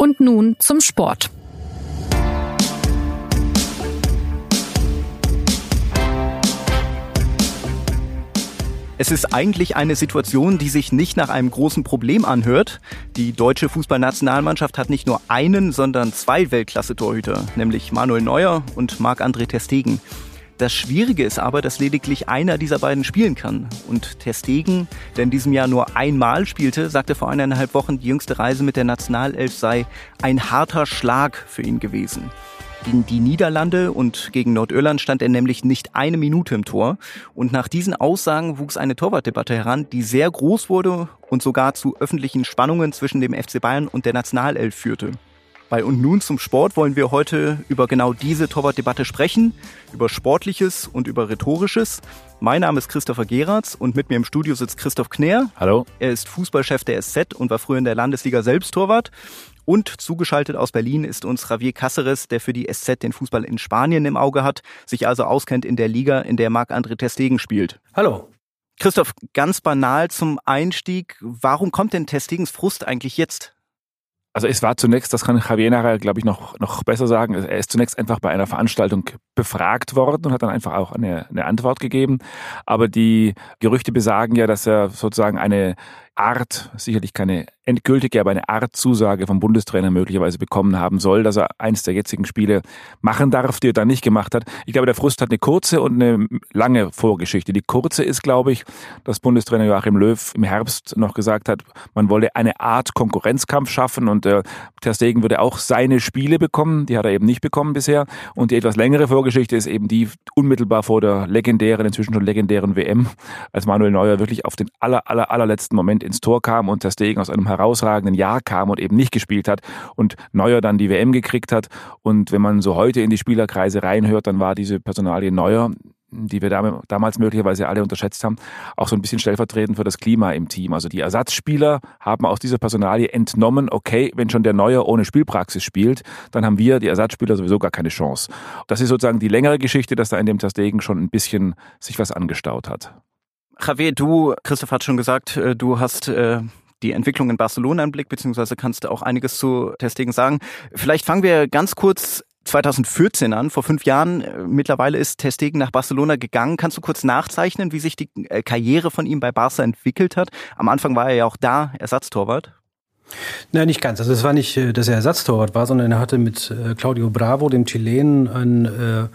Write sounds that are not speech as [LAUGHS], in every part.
Und nun zum Sport. Es ist eigentlich eine Situation, die sich nicht nach einem großen Problem anhört. Die deutsche Fußballnationalmannschaft hat nicht nur einen, sondern zwei Weltklasse-Torhüter, nämlich Manuel Neuer und Marc-André Terstegen. Das Schwierige ist aber, dass lediglich einer dieser beiden spielen kann. Und Terstegen, der in diesem Jahr nur einmal spielte, sagte vor eineinhalb Wochen, die jüngste Reise mit der Nationalelf sei ein harter Schlag für ihn gewesen. Gegen die Niederlande und gegen Nordirland stand er nämlich nicht eine Minute im Tor. Und nach diesen Aussagen wuchs eine Torwartdebatte heran, die sehr groß wurde und sogar zu öffentlichen Spannungen zwischen dem FC Bayern und der Nationalelf führte. Bei Und nun zum Sport wollen wir heute über genau diese Torwartdebatte sprechen, über Sportliches und über Rhetorisches. Mein Name ist Christopher Geratz und mit mir im Studio sitzt Christoph Kner. Hallo. Er ist Fußballchef der SZ und war früher in der Landesliga selbst Torwart. Und zugeschaltet aus Berlin ist uns Javier Cáceres, der für die SZ den Fußball in Spanien im Auge hat, sich also auskennt in der Liga, in der Marc-André Testegen spielt. Hallo. Christoph, ganz banal zum Einstieg. Warum kommt denn Testegens Frust eigentlich jetzt? Also es war zunächst, das kann Javier nachher, glaube ich, noch, noch besser sagen, er ist zunächst einfach bei einer Veranstaltung befragt worden und hat dann einfach auch eine, eine Antwort gegeben. Aber die Gerüchte besagen ja, dass er sozusagen eine Art, sicherlich keine endgültige, aber eine Art Zusage vom Bundestrainer möglicherweise bekommen haben soll, dass er eins der jetzigen Spiele machen darf, die er dann nicht gemacht hat. Ich glaube, der Frust hat eine kurze und eine lange Vorgeschichte. Die kurze ist, glaube ich, dass Bundestrainer Joachim Löw im Herbst noch gesagt hat, man wolle eine Art Konkurrenzkampf schaffen und äh, Ter Stegen würde auch seine Spiele bekommen, die hat er eben nicht bekommen bisher. Und die etwas längere Vorgeschichte ist eben die unmittelbar vor der legendären, inzwischen schon legendären WM, als Manuel Neuer wirklich auf den aller, aller, allerletzten Moment ins Tor kam und Ter Stegen aus einem herausragenden Jahr kam und eben nicht gespielt hat und Neuer dann die WM gekriegt hat. Und wenn man so heute in die Spielerkreise reinhört, dann war diese Personalie Neuer die wir damals möglicherweise alle unterschätzt haben, auch so ein bisschen stellvertretend für das Klima im Team. Also die Ersatzspieler haben aus dieser Personalie entnommen, okay, wenn schon der Neuer ohne Spielpraxis spielt, dann haben wir, die Ersatzspieler, sowieso gar keine Chance. Das ist sozusagen die längere Geschichte, dass da in dem Tastegen schon ein bisschen sich was angestaut hat. Javier, du, Christoph hat schon gesagt, äh, du hast äh, die Entwicklung in Barcelona im Blick, beziehungsweise kannst du auch einiges zu Testegen sagen. Vielleicht fangen wir ganz kurz 2014 an, vor fünf Jahren. Äh, mittlerweile ist Testegen nach Barcelona gegangen. Kannst du kurz nachzeichnen, wie sich die Karriere von ihm bei Barca entwickelt hat? Am Anfang war er ja auch da Ersatztorwart. Nein, nicht ganz. Also es war nicht, äh, dass er Ersatztorwart war, sondern er hatte mit äh, Claudio Bravo, dem Chilenen, einen äh,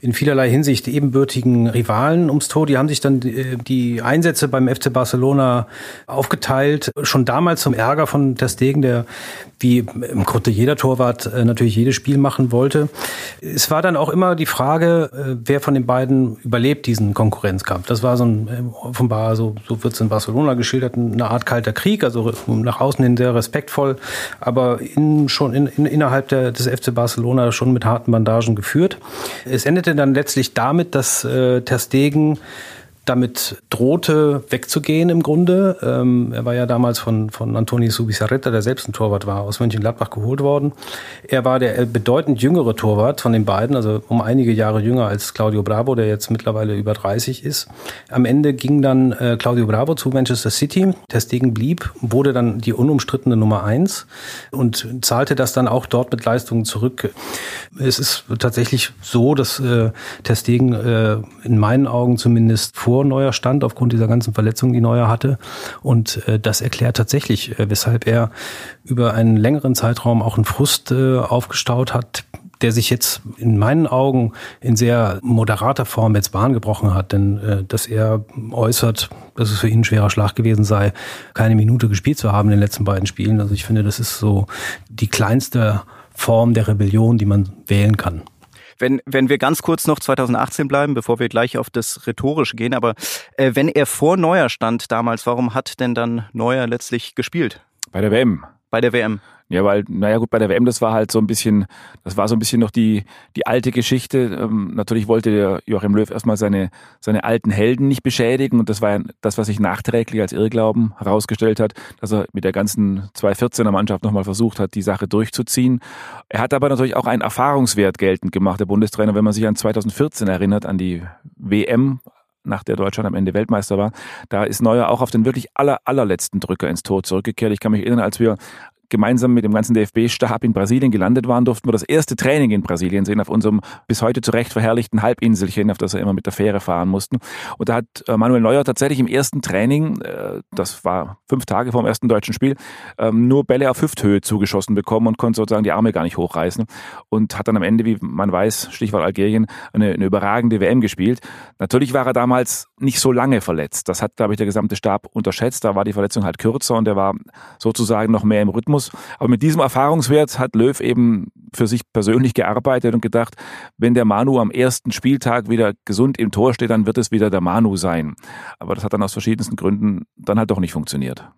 in vielerlei Hinsicht ebenbürtigen Rivalen ums Tor. Die haben sich dann die Einsätze beim FC Barcelona aufgeteilt. Schon damals zum Ärger von Ter Stegen, der wie im Grunde jeder Torwart natürlich jedes Spiel machen wollte. Es war dann auch immer die Frage, wer von den beiden überlebt diesen Konkurrenzkampf. Das war so ein offenbar, so, so wird es in Barcelona geschildert, eine Art kalter Krieg, also nach außen hin sehr sehr respektvoll, aber in, schon in, in, innerhalb der, des FC Barcelona schon mit harten Bandagen geführt. Es endete dann letztlich damit, dass äh, Ter Stegen damit drohte, wegzugehen im Grunde. Ähm, er war ja damals von, von Antoni Subisarreta, der selbst ein Torwart war, aus Mönchengladbach geholt worden. Er war der bedeutend jüngere Torwart von den beiden, also um einige Jahre jünger als Claudio Bravo, der jetzt mittlerweile über 30 ist. Am Ende ging dann äh, Claudio Bravo zu Manchester City. Der Stegen blieb, wurde dann die unumstrittene Nummer eins und zahlte das dann auch dort mit Leistungen zurück. Es ist tatsächlich so, dass äh, Ter Stegen äh, in meinen Augen zumindest vor vor Neuer stand, aufgrund dieser ganzen Verletzungen, die Neuer hatte. Und äh, das erklärt tatsächlich, äh, weshalb er über einen längeren Zeitraum auch einen Frust äh, aufgestaut hat, der sich jetzt in meinen Augen in sehr moderater Form jetzt Bahn gebrochen hat, denn äh, dass er äußert, dass es für ihn ein schwerer Schlag gewesen sei, keine Minute gespielt zu haben in den letzten beiden Spielen. Also ich finde, das ist so die kleinste Form der Rebellion, die man wählen kann. Wenn, wenn wir ganz kurz noch 2018 bleiben, bevor wir gleich auf das Rhetorische gehen, aber äh, wenn er vor Neuer stand damals, warum hat denn dann Neuer letztlich gespielt? Bei der WM. Bei der WM. Ja, weil, naja gut, bei der WM, das war halt so ein bisschen, das war so ein bisschen noch die, die alte Geschichte. Ähm, natürlich wollte der Joachim Löw erstmal seine, seine alten Helden nicht beschädigen und das war ja das, was sich nachträglich als Irrglauben herausgestellt hat, dass er mit der ganzen 214er Mannschaft nochmal versucht hat, die Sache durchzuziehen. Er hat aber natürlich auch einen Erfahrungswert geltend gemacht, der Bundestrainer, wenn man sich an 2014 erinnert, an die WM, nach der Deutschland am Ende Weltmeister war, da ist Neuer auch auf den wirklich aller, allerletzten Drücker ins Tor zurückgekehrt. Ich kann mich erinnern, als wir gemeinsam mit dem ganzen DFB-Stab in Brasilien gelandet waren, durften wir das erste Training in Brasilien sehen, auf unserem bis heute zu Recht verherrlichten Halbinselchen, auf das wir immer mit der Fähre fahren mussten. Und da hat äh, Manuel Neuer tatsächlich im ersten Training, äh, das war fünf Tage vor dem ersten deutschen Spiel, ähm, nur Bälle auf Hüfthöhe zugeschossen bekommen und konnte sozusagen die Arme gar nicht hochreißen und hat dann am Ende, wie man weiß, Stichwort Algerien, eine, eine überragende WM gespielt. Natürlich war er damals nicht so lange verletzt. Das hat, glaube ich, der gesamte Stab unterschätzt. Da war die Verletzung halt kürzer und er war sozusagen noch mehr im Rhythmus. Aber mit diesem Erfahrungswert hat Löw eben für sich persönlich gearbeitet und gedacht, wenn der Manu am ersten Spieltag wieder gesund im Tor steht, dann wird es wieder der Manu sein. Aber das hat dann aus verschiedensten Gründen dann halt doch nicht funktioniert.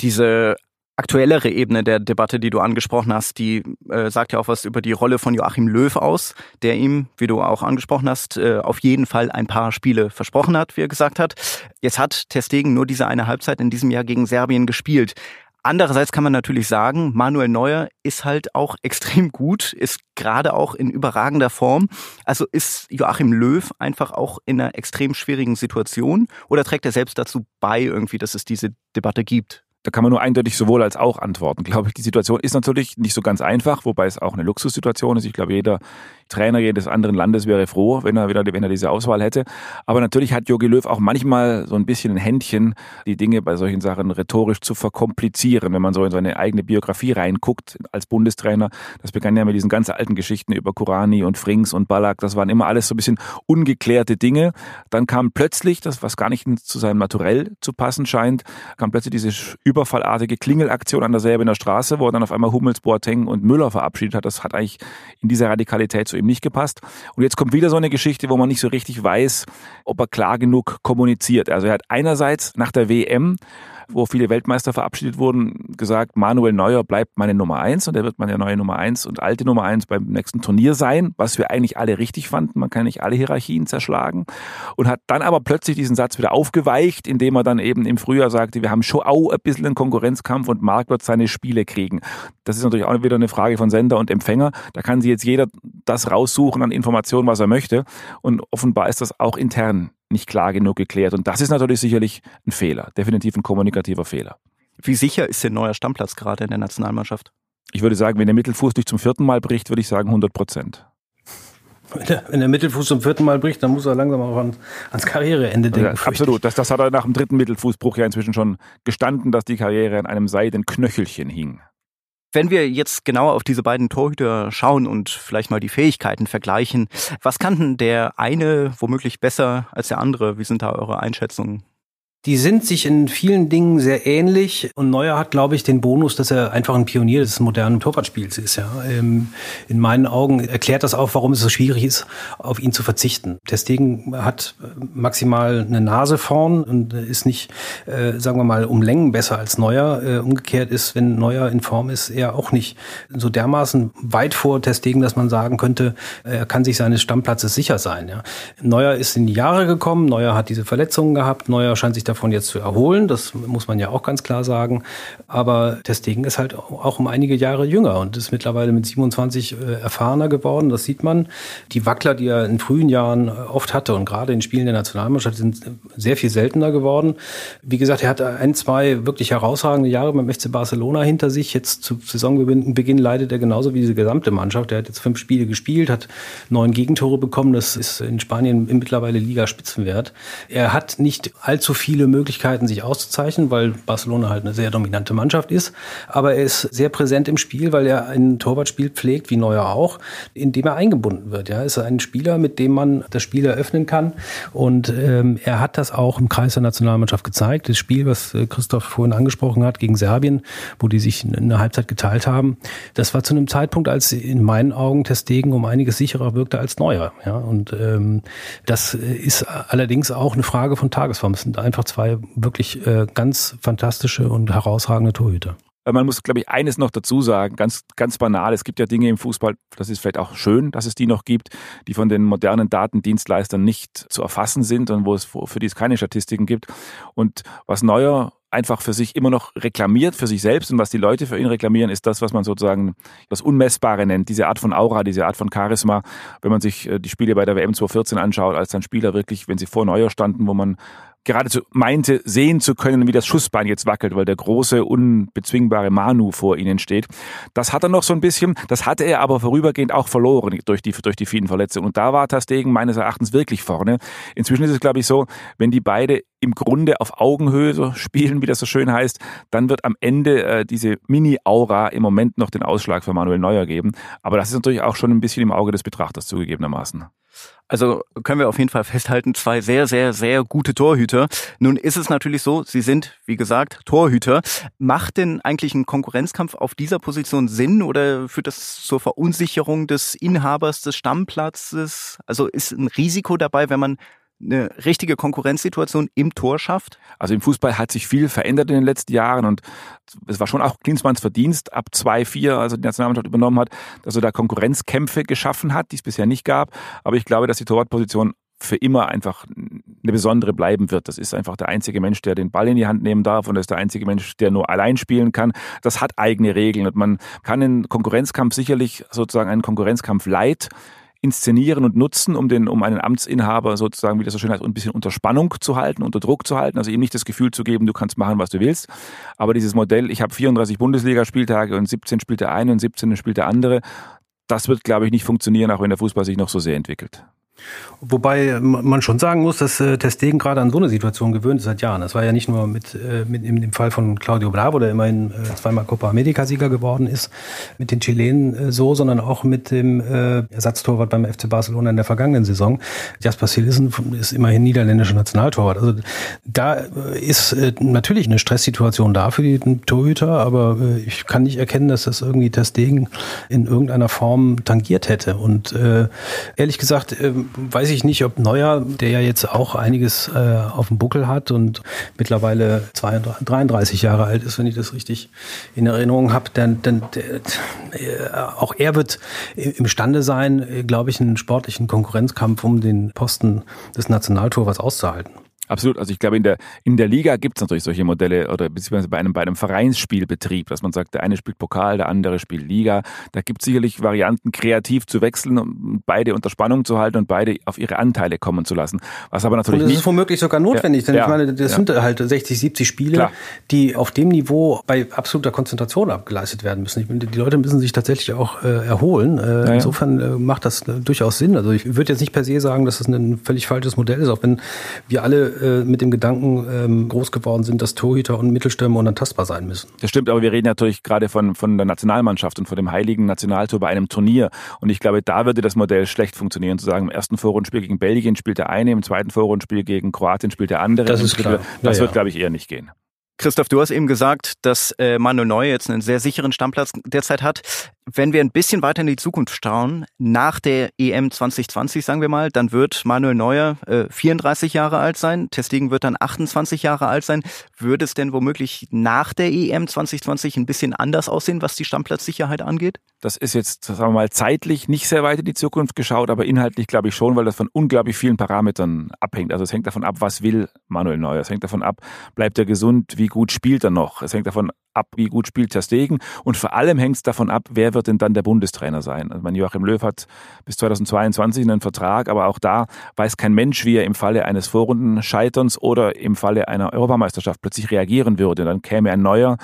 Diese aktuellere Ebene der Debatte, die du angesprochen hast, die äh, sagt ja auch was über die Rolle von Joachim Löw aus, der ihm, wie du auch angesprochen hast, äh, auf jeden Fall ein paar Spiele versprochen hat, wie er gesagt hat. Jetzt hat Testegen nur diese eine Halbzeit in diesem Jahr gegen Serbien gespielt. Andererseits kann man natürlich sagen, Manuel Neuer ist halt auch [LAUGHS] extrem gut, ist gerade auch in überragender Form. Also ist Joachim Löw einfach auch in einer extrem schwierigen Situation oder trägt er selbst dazu bei irgendwie, dass es diese Debatte gibt? Da kann man nur eindeutig sowohl als auch antworten. Glaube ich, die Situation ist natürlich nicht so ganz einfach, wobei es auch eine Luxussituation ist. Ich glaube, jeder Trainer jedes anderen Landes wäre froh, wenn er wieder, wenn er diese Auswahl hätte. Aber natürlich hat Jogi Löw auch manchmal so ein bisschen ein Händchen, die Dinge bei solchen Sachen rhetorisch zu verkomplizieren, wenn man so in seine eigene Biografie reinguckt als Bundestrainer. Das begann ja mit diesen ganz alten Geschichten über Kurani und Frings und Ballack. Das waren immer alles so ein bisschen ungeklärte Dinge. Dann kam plötzlich, das was gar nicht zu seinem Naturell zu passen scheint, kam plötzlich diese überfallartige Klingelaktion an der Straße, wo er dann auf einmal Hummels, Boateng und Müller verabschiedet hat. Das hat eigentlich in dieser Radikalität zu ihm nicht gepasst. Und jetzt kommt wieder so eine Geschichte, wo man nicht so richtig weiß, ob er klar genug kommuniziert. Also er hat einerseits nach der WM wo viele Weltmeister verabschiedet wurden, gesagt, Manuel Neuer bleibt meine Nummer eins und er wird meine neue Nummer eins und alte Nummer eins beim nächsten Turnier sein, was wir eigentlich alle richtig fanden. Man kann nicht alle Hierarchien zerschlagen und hat dann aber plötzlich diesen Satz wieder aufgeweicht, indem er dann eben im Frühjahr sagte, wir haben schon auch ein bisschen einen Konkurrenzkampf und Marc wird seine Spiele kriegen. Das ist natürlich auch wieder eine Frage von Sender und Empfänger. Da kann sich jetzt jeder das raussuchen an Informationen, was er möchte. Und offenbar ist das auch intern nicht klar genug geklärt. Und das ist natürlich sicherlich ein Fehler, definitiv ein kommunikativer Fehler. Wie sicher ist denn neuer Stammplatz gerade in der Nationalmannschaft? Ich würde sagen, wenn der Mittelfuß durch zum vierten Mal bricht, würde ich sagen 100 Prozent. Wenn der, Mittelfuß zum vierten Mal bricht, dann muss er langsam auch ans, ans Karriereende denken. Ja, absolut. Das, das hat er nach dem dritten Mittelfußbruch ja inzwischen schon gestanden, dass die Karriere an einem seidenen Knöchelchen hing. Wenn wir jetzt genauer auf diese beiden Torhüter schauen und vielleicht mal die Fähigkeiten vergleichen, was kann denn der eine womöglich besser als der andere? Wie sind da eure Einschätzungen? Die sind sich in vielen Dingen sehr ähnlich und Neuer hat, glaube ich, den Bonus, dass er einfach ein Pionier des modernen Torwartspiels ist. Ja. Ähm, in meinen Augen erklärt das auch, warum es so schwierig ist, auf ihn zu verzichten. Deswegen hat maximal eine Nase vorn und ist nicht, äh, sagen wir mal, um Längen besser als Neuer. Äh, umgekehrt ist, wenn Neuer in Form ist, er auch nicht so dermaßen weit vor Testegen, dass man sagen könnte, er kann sich seines Stammplatzes sicher sein. Ja. Neuer ist in die Jahre gekommen, Neuer hat diese Verletzungen gehabt, Neuer scheint sich davon jetzt zu erholen. Das muss man ja auch ganz klar sagen. Aber Testegen ist halt auch um einige Jahre jünger und ist mittlerweile mit 27 äh, erfahrener geworden. Das sieht man. Die Wackler, die er in frühen Jahren äh, oft hatte und gerade in Spielen der Nationalmannschaft sind sehr viel seltener geworden. Wie gesagt, er hat ein, zwei wirklich herausragende Jahre beim FC Barcelona hinter sich. Jetzt zu Saisonbeginn leidet er genauso wie diese gesamte Mannschaft. Er hat jetzt fünf Spiele gespielt, hat neun Gegentore bekommen. Das ist in Spanien mittlerweile Liga-Spitzenwert. Er hat nicht allzu viele viele Möglichkeiten, sich auszuzeichnen, weil Barcelona halt eine sehr dominante Mannschaft ist. Aber er ist sehr präsent im Spiel, weil er ein Torwartspiel pflegt, wie Neuer auch, in dem er eingebunden wird. Ja, ist ein Spieler, mit dem man das Spiel eröffnen kann. Und ähm, er hat das auch im Kreis der Nationalmannschaft gezeigt. Das Spiel, was äh, Christoph vorhin angesprochen hat, gegen Serbien, wo die sich eine Halbzeit geteilt haben, das war zu einem Zeitpunkt, als in meinen Augen Testegen um einiges sicherer wirkte als Neuer. Ja, und ähm, das ist allerdings auch eine Frage von Tagesform. Es sind einfach zwei wirklich äh, ganz fantastische und herausragende Torhüter. Man muss, glaube ich, eines noch dazu sagen, ganz, ganz banal. Es gibt ja Dinge im Fußball, das ist vielleicht auch schön, dass es die noch gibt, die von den modernen Datendienstleistern nicht zu erfassen sind und wo es für die es keine Statistiken gibt. Und was Neuer einfach für sich immer noch reklamiert, für sich selbst und was die Leute für ihn reklamieren, ist das, was man sozusagen das Unmessbare nennt, diese Art von Aura, diese Art von Charisma. Wenn man sich äh, die Spiele bei der WM 2014 anschaut, als dann Spieler wirklich, wenn sie vor Neuer standen, wo man geradezu meinte, sehen zu können, wie das Schussbein jetzt wackelt, weil der große, unbezwingbare Manu vor ihnen steht. Das hat er noch so ein bisschen, das hatte er aber vorübergehend auch verloren durch die, durch die vielen Verletzungen. Und da war Tastegen meines Erachtens wirklich vorne. Inzwischen ist es, glaube ich, so, wenn die beide im Grunde auf Augenhöhe [LAUGHS] spielen, wie das so schön heißt, dann wird am Ende äh, diese Mini-Aura im Moment noch den Ausschlag für Manuel Neuer geben. Aber das ist natürlich auch schon ein bisschen im Auge des Betrachters zugegebenermaßen. Also können wir auf jeden Fall festhalten, zwei sehr, sehr, sehr gute Torhüter. Nun ist es natürlich so, sie sind, wie gesagt, Torhüter. Macht denn eigentlich ein Konkurrenzkampf auf dieser Position Sinn oder führt das zur Verunsicherung des Inhabers des Stammplatzes? Also ist ein Risiko dabei, wenn man eine richtige Konkurrenzsituation im Tor schafft? Also im Fußball hat sich viel verändert in den letzten Jahren und es war schon auch Klinsmanns Verdienst ab 2-4, als er die Nationalmannschaft übernommen hat, dass er da Konkurrenzkämpfe geschaffen hat, die es bisher nicht gab. Aber ich glaube, dass die Torwartposition für immer einfach eine besondere bleiben wird. Das ist einfach der einzige Mensch, der den Ball in die Hand nehmen darf und das ist der einzige Mensch, der nur allein spielen kann. Das hat eigene Regeln und man kann den Konkurrenzkampf sicherlich sozusagen einen Konkurrenzkampf leid inszenieren und nutzen, um den, um einen Amtsinhaber sozusagen, wie das so schön heißt, ein bisschen unter Spannung zu halten, unter Druck zu halten, also ihm nicht das Gefühl zu geben, du kannst machen, was du willst. Aber dieses Modell, ich habe 34 Bundesligaspieltage und 17 spielt der eine und 17 spielt der andere, das wird, glaube ich, nicht funktionieren, auch wenn der Fußball sich noch so sehr entwickelt. Wobei man schon sagen muss, dass äh, Testegen gerade an so eine Situation gewöhnt ist seit Jahren. Das war ja nicht nur mit, äh, mit im, im Fall von Claudio Bravo, der immerhin äh, zweimal Copa America-Sieger geworden ist, mit den Chilenen äh, so, sondern auch mit dem äh, Ersatztorwart beim FC Barcelona in der vergangenen Saison. Jasper Silissen ist immerhin niederländischer Nationaltorwart. Also da äh, ist äh, natürlich eine Stresssituation da für die Torhüter, aber äh, ich kann nicht erkennen, dass das irgendwie Testegen in irgendeiner Form tangiert hätte. Und äh, ehrlich gesagt, äh, weiß ich nicht, ob Neuer, der ja jetzt auch einiges äh, auf dem Buckel hat und mittlerweile 32, 33 Jahre alt ist, wenn ich das richtig in Erinnerung habe, dann, dann der, äh, auch er wird imstande sein, äh, glaube ich, einen sportlichen Konkurrenzkampf um den Posten des Nationaltorwarts auszuhalten. Absolut. Also ich glaube, in der, in der Liga gibt es natürlich solche Modelle oder beziehungsweise bei einem, bei einem Vereinsspielbetrieb, dass man sagt, der eine spielt Pokal, der andere spielt Liga. Da gibt es sicherlich Varianten, kreativ zu wechseln, um beide unter Spannung zu halten und beide auf ihre Anteile kommen zu lassen. Was aber natürlich. Und das ist womöglich sogar notwendig, ja, denn ja, ich meine, das ja. sind halt 60, 70 Spiele, Klar. die auf dem Niveau bei absoluter Konzentration abgeleistet werden müssen. Meine, die Leute müssen sich tatsächlich auch äh, erholen. Äh, insofern äh, macht das äh, durchaus Sinn. Also ich würde jetzt nicht per se sagen, dass das ein völlig falsches Modell ist, auch wenn wir alle äh, mit dem Gedanken ähm, groß geworden sind, dass Torhüter und Mittelstürmer unantastbar sein müssen. Das stimmt, aber wir reden natürlich gerade von, von der Nationalmannschaft und von dem heiligen Nationaltor bei einem Turnier. Und ich glaube, da würde das Modell schlecht funktionieren, zu sagen, im ersten Vorrundenspiel gegen Belgien spielt der eine, im zweiten Vorrundenspiel gegen Kroatien spielt der andere. Das ist klar. Das ja, wird, ja. glaube ich, eher nicht gehen. Christoph, du hast eben gesagt, dass äh, Manuel Neuer jetzt einen sehr sicheren Stammplatz derzeit hat. Wenn wir ein bisschen weiter in die Zukunft schauen, nach der EM 2020, sagen wir mal, dann wird Manuel Neuer äh, 34 Jahre alt sein, Testegen wird dann 28 Jahre alt sein. Würde es denn womöglich nach der EM 2020 ein bisschen anders aussehen, was die Stammplatzsicherheit angeht? Das ist jetzt, sagen wir mal, zeitlich nicht sehr weit in die Zukunft geschaut, aber inhaltlich glaube ich schon, weil das von unglaublich vielen Parametern abhängt. Also es hängt davon ab, was will Manuel Neuer. Es hängt davon ab, bleibt er gesund, wie gut spielt er noch. Es hängt davon ab, wie gut spielt Ter Stegen. Und vor allem hängt es davon ab, wer wird denn dann der Bundestrainer sein. Also mein Joachim Löw hat bis 2022 einen Vertrag, aber auch da weiß kein Mensch, wie er im Falle eines Vorrundenscheiterns oder im Falle einer Europameisterschaft plötzlich reagieren würde. Dann käme ein neuer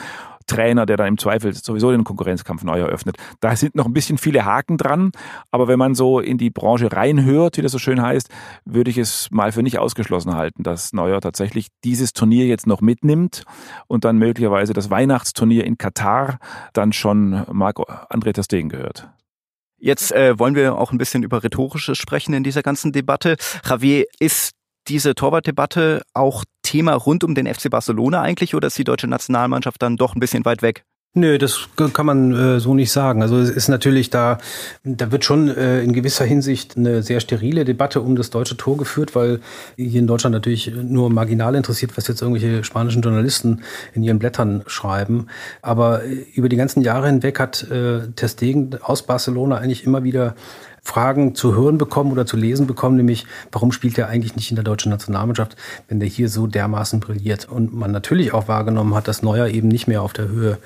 Trainer, der dann im Zweifel sowieso den Konkurrenzkampf neu eröffnet. Da sind noch ein bisschen viele Haken dran, aber wenn man so in die Branche reinhört, wie das so schön heißt, würde ich es mal für nicht ausgeschlossen halten, dass Neuer tatsächlich dieses Turnier jetzt noch mitnimmt und dann möglicherweise das Weihnachtsturnier in Katar dann schon Marco André Testegen gehört. Jetzt äh, wollen wir auch ein bisschen über Rhetorisches sprechen in dieser ganzen Debatte. Javier, ist diese Torwartdebatte auch Thema rund um den FC Barcelona eigentlich oder ist die deutsche Nationalmannschaft dann doch ein bisschen weit weg? Nö, das kann man äh, so nicht sagen. Also es ist natürlich da, da wird schon äh, in gewisser Hinsicht eine sehr sterile Debatte um das deutsche Tor geführt, weil hier in Deutschland natürlich nur marginal interessiert, was jetzt irgendwelche spanischen Journalisten in ihren Blättern schreiben. Aber äh, über die ganzen Jahre hinweg hat äh, Testegen aus Barcelona eigentlich immer wieder Fragen zu hören bekommen oder zu lesen bekommen, nämlich warum spielt er eigentlich nicht in der deutschen Nationalmannschaft, wenn der hier so dermaßen brilliert. Und man natürlich auch wahrgenommen hat, dass Neuer eben nicht mehr auf der Höhe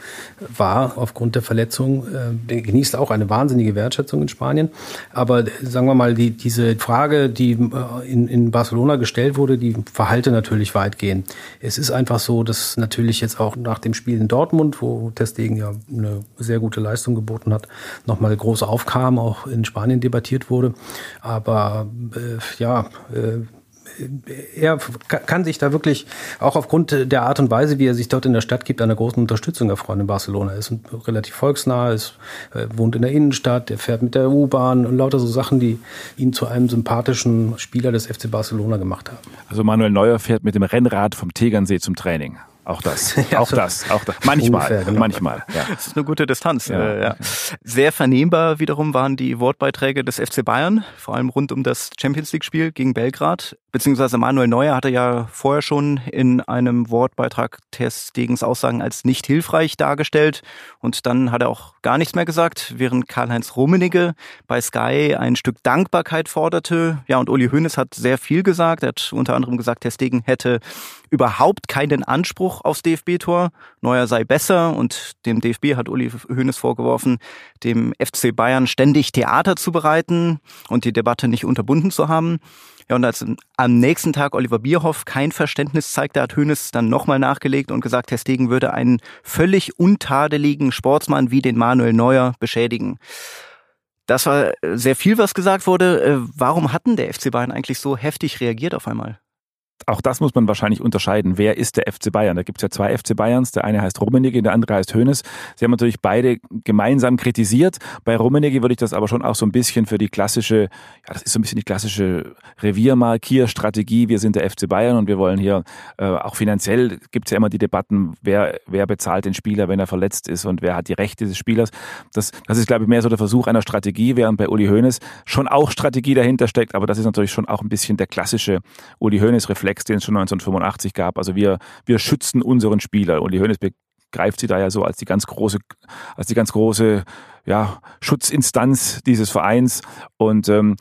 war aufgrund der Verletzung. Der äh, genießt auch eine wahnsinnige Wertschätzung in Spanien. Aber sagen wir mal, die, diese Frage, die äh, in, in Barcelona gestellt wurde, die verhalte natürlich weitgehend. Es ist einfach so, dass natürlich jetzt auch nach dem Spiel in Dortmund, wo Testegen ja eine sehr gute Leistung geboten hat, nochmal groß aufkam, auch in Spanien debattiert wurde. Aber äh, ja, äh, er kann sich da wirklich auch aufgrund der Art und Weise, wie er sich dort in der Stadt gibt, einer großen Unterstützung erfreuen in Barcelona. Er ist relativ volksnah, ist, äh, wohnt in der Innenstadt, er fährt mit der U-Bahn und lauter so Sachen, die ihn zu einem sympathischen Spieler des FC Barcelona gemacht haben. Also Manuel Neuer fährt mit dem Rennrad vom Tegernsee zum Training. Auch das, [LAUGHS] auch das, auch das. Manchmal, ungefähr, genau. manchmal. Ja. [LAUGHS] Das ist eine gute Distanz. Ja. Äh, ja. Sehr vernehmbar wiederum waren die Wortbeiträge des FC Bayern, vor allem rund um das Champions League-Spiel gegen Belgrad. Beziehungsweise Manuel Neuer hatte ja vorher schon in einem Wortbeitrag Tess Degens Aussagen als nicht hilfreich dargestellt. Und dann hat er auch gar nichts mehr gesagt, während Karl-Heinz Rummenigge bei Sky ein Stück Dankbarkeit forderte. Ja, und Uli Hoeneß hat sehr viel gesagt. Er hat unter anderem gesagt, Tess Degen hätte überhaupt keinen Anspruch aufs DFB-Tor. Neuer sei besser und dem DFB hat Uli Hoeneß vorgeworfen, dem FC Bayern ständig Theater zu bereiten und die Debatte nicht unterbunden zu haben. Ja, und als am nächsten Tag Oliver Bierhoff kein Verständnis zeigte, hat Hoeneß dann nochmal nachgelegt und gesagt, Herr Stegen würde einen völlig untadeligen Sportsmann wie den Manuel Neuer beschädigen. Das war sehr viel, was gesagt wurde. Äh, warum hatten der FC Bayern eigentlich so heftig reagiert auf einmal? Auch das muss man wahrscheinlich unterscheiden. Wer ist der FC Bayern? Da gibt es ja zwei FC Bayerns. Der eine heißt Rummenigge, der andere heißt Hoeneß. Sie haben natürlich beide gemeinsam kritisiert. Bei Rummenigge würde ich das aber schon auch so ein bisschen für die klassische, ja, das ist so ein bisschen die klassische Reviermarkierstrategie. Wir sind der FC Bayern und wir wollen hier äh, auch finanziell gibt es ja immer die Debatten, wer, wer bezahlt den Spieler, wenn er verletzt ist und wer hat die Rechte des Spielers. Das, das ist, glaube ich, mehr so der Versuch einer Strategie, während bei Uli Hoeneß schon auch Strategie dahinter steckt. Aber das ist natürlich schon auch ein bisschen der klassische Uli Hoeneß-Reflex Reflex, den es schon 1985 gab. Also wir, wir schützen unseren Spieler. Und die Hönes begreift sie da ja so als die ganz große, als die ganz große ja, Schutzinstanz dieses Vereins. Und ähm,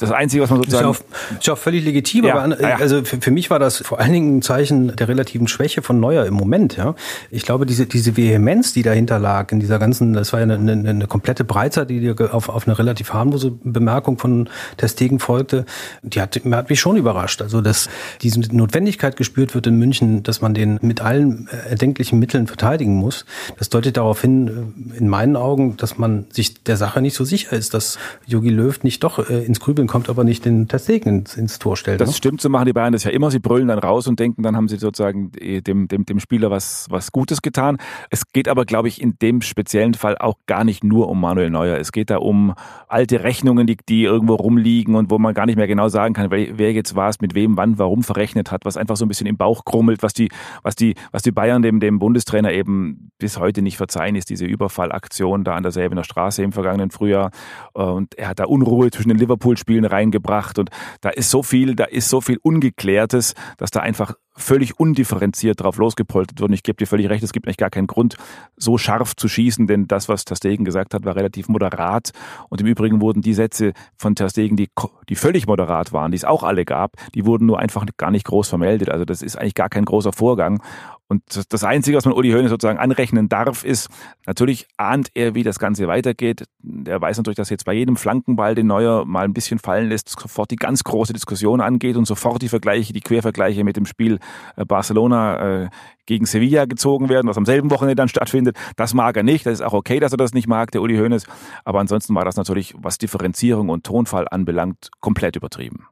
das Einzige, was man sozusagen. Ist ja auch, ist ja auch völlig legitim, ja, aber also für, für, mich war das vor allen Dingen ein Zeichen der relativen Schwäche von Neuer im Moment, ja. Ich glaube, diese, diese Vehemenz, die dahinter lag, in dieser ganzen, das war ja eine, eine, eine komplette Breitseite, die auf, auf eine relativ harmlose Bemerkung von Testegen folgte, die hat, hat mich schon überrascht. Also, dass diese Notwendigkeit gespürt wird in München, dass man den mit allen erdenklichen Mitteln verteidigen muss, das deutet darauf hin, in meinen Augen, dass man sich der Sache nicht so sicher ist, dass Jogi Löw nicht doch äh, ins Grübeln kommt, aber nicht den Testegen ins, ins Tor stellt. Das ne? stimmt, so machen die Bayern das ja immer. Sie brüllen dann raus und denken, dann haben sie sozusagen dem, dem, dem Spieler was, was Gutes getan. Es geht aber, glaube ich, in dem speziellen Fall auch gar nicht nur um Manuel Neuer. Es geht da um alte Rechnungen, die, die irgendwo rumliegen und wo man gar nicht mehr genau sagen kann, wer, wer jetzt was, mit wem, wann, warum verrechnet hat, was einfach so ein bisschen im Bauch krummelt, was die, was die, was die Bayern dem, dem Bundestrainer eben bis heute nicht verzeihen, ist diese Überfallaktion da an der Säbener Straße im vergangenen Frühjahr. Und er hat da Unruhe zwischen den Liverpool-Spielen Spielen reingebracht und da ist so viel, da ist so viel Ungeklärtes, dass da einfach völlig undifferenziert drauf losgepoltert wird. Und ich gebe dir völlig recht, es gibt eigentlich gar keinen Grund, so scharf zu schießen, denn das, was Terstegen gesagt hat, war relativ moderat. Und im Übrigen wurden die Sätze von Terstegen, die, die völlig moderat waren, die es auch alle gab, die wurden nur einfach gar nicht groß vermeldet. Also das ist eigentlich gar kein großer Vorgang. Und das Einzige, was man Uli Hoeneß sozusagen anrechnen darf, ist, natürlich ahnt er, wie das Ganze weitergeht. Er weiß natürlich, dass jetzt bei jedem Flankenball, den Neuer mal ein bisschen fallen lässt, sofort die ganz große Diskussion angeht und sofort die Vergleiche, die Quervergleiche mit dem Spiel äh, Barcelona äh, gegen Sevilla gezogen werden, was am selben Wochenende dann stattfindet. Das mag er nicht. Das ist auch okay, dass er das nicht mag, der Uli Hoeneß. Aber ansonsten war das natürlich, was Differenzierung und Tonfall anbelangt, komplett übertrieben.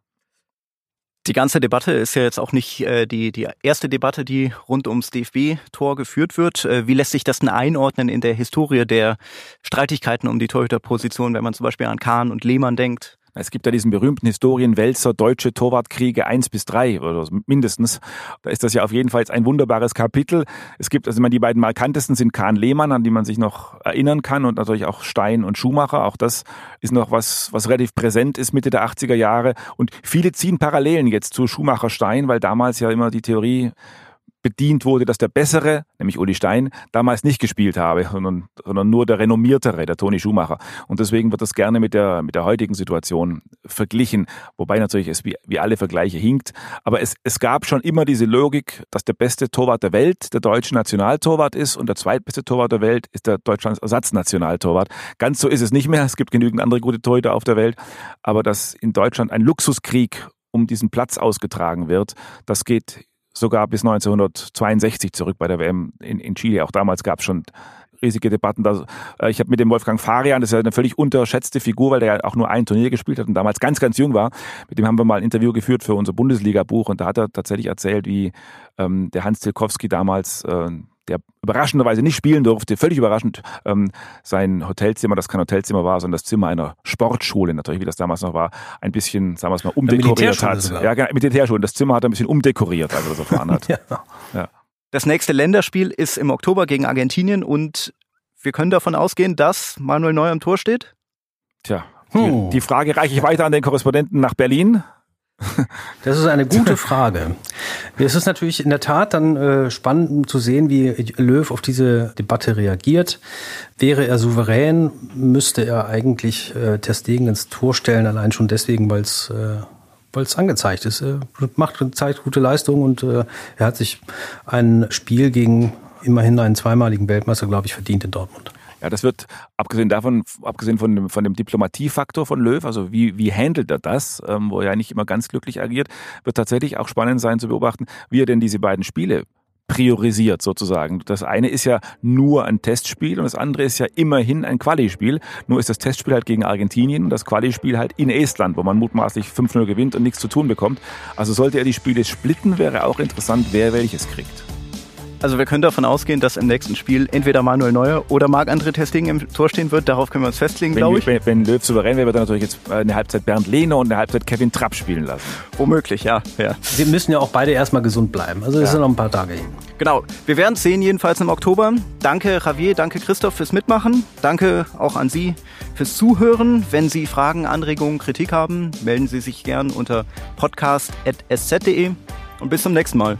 Die ganze Debatte ist ja jetzt auch nicht äh, die, die erste Debatte, die rund ums DFB-Tor geführt wird. Äh, wie lässt sich das denn einordnen in der Historie der Streitigkeiten um die Torhüterposition, wenn man zum Beispiel an Kahn und Lehmann denkt? Es gibt ja diesen berühmten Historienwälzer Deutsche Torwartkriege 1 bis 3 oder mindestens. Da ist das ja auf jeden Fall ein wunderbares Kapitel. Es gibt, also die beiden markantesten sind Kahn Lehmann, an die man sich noch erinnern kann und natürlich auch Stein und Schumacher. Auch das ist noch was, was relativ präsent ist Mitte der 80er Jahre. Und viele ziehen Parallelen jetzt zu Schumacher Stein, weil damals ja immer die Theorie bedient wurde, dass der Bessere, nämlich Uli Stein, damals nicht gespielt habe, sondern, sondern nur der renommiertere, der Toni Schumacher. Und deswegen wird das gerne mit der, mit der heutigen Situation verglichen, wobei natürlich es wie, wie alle Vergleiche hinkt. Aber es, es gab schon immer diese Logik, dass der beste Torwart der Welt der deutsche Nationaltorwart ist und der zweitbeste Torwart der Welt ist der Deutschlands Ersatznationaltorwart. Ganz so ist es nicht mehr. Es gibt genügend andere gute Torhüter auf der Welt. Aber dass in Deutschland ein Luxuskrieg um diesen Platz ausgetragen wird, das geht sogar bis 1962 zurück bei der WM in, in Chile. Auch damals gab es schon riesige Debatten. Da, äh, ich habe mit dem Wolfgang Farian, das ist ja eine völlig unterschätzte Figur, weil der ja auch nur ein Turnier gespielt hat und damals ganz, ganz jung war. Mit dem haben wir mal ein Interview geführt für unser Bundesliga-Buch und da hat er tatsächlich erzählt, wie ähm, der Hans Tilkowski damals äh, der überraschenderweise nicht spielen durfte, völlig überraschend, ähm, sein Hotelzimmer, das kein Hotelzimmer war, sondern das Zimmer einer Sportschule, natürlich, wie das damals noch war, ein bisschen, sagen wir es mal, umdekoriert hat. Sogar. Ja, genau, Militärschule. Das Zimmer hat er ein bisschen umdekoriert, als er das erfahren hat. ja. ja. Das nächste Länderspiel ist im Oktober gegen Argentinien und wir können davon ausgehen, dass Manuel Neuer im Tor steht? Tja, hm. die, die Frage reiche ich weiter an den Korrespondenten nach Berlin. Das ist eine gute Frage. Es ist natürlich in der Tat dann äh, spannend zu sehen, wie Löw auf diese Debatte reagiert. Wäre er souverän, müsste er eigentlich äh, Testegen ins Tor stellen, allein schon deswegen, weil es äh, weil es angezeigt ist. Er macht zeigt gute Leistung und äh, er hat sich ein Spiel gegen immerhin einen zweimaligen Weltmeister, glaube ich, verdient in Dortmund. Ja, das wird, abgesehen davon, abgesehen von dem, von dem Diplomatiefaktor von Löw, also wie, wie handelt er das, ähm, wo er ja nicht immer ganz glücklich agiert, wird tatsächlich auch spannend sein zu beobachten, wie er denn diese beiden Spiele priorisiert sozusagen. Das eine ist ja nur ein Testspiel und das andere ist ja immerhin ein Quali-Spiel. Nur ist das Testspiel halt gegen Argentinien und das Quali-Spiel halt in Estland, wo man mutmaßlich 5-0 gewinnt und nichts zu tun bekommt. Also sollte er die Spiele splitten, wäre auch interessant, wer welches kriegt. Also wir können davon ausgehen, dass im nächsten Spiel entweder Manuel Neuer oder Marc-André Testing im Tor stehen wird. Darauf können wir uns festlegen, glaube ich. Wenn, wenn Löw souverän wäre, wird er natürlich jetzt eine Halbzeit Bernd Lehner und eine Halbzeit Kevin Trapp spielen lassen. Womöglich, ja. ja. Wir müssen ja auch beide erstmal gesund bleiben. Also es ja. sind noch ein paar Tage hin. Genau. Wir werden es sehen, jedenfalls im Oktober. Danke Javier, danke Christoph fürs Mitmachen. Danke auch an Sie fürs Zuhören. Wenn Sie Fragen, Anregungen, Kritik haben, melden Sie sich gern unter podcast.sz.de und bis zum nächsten Mal.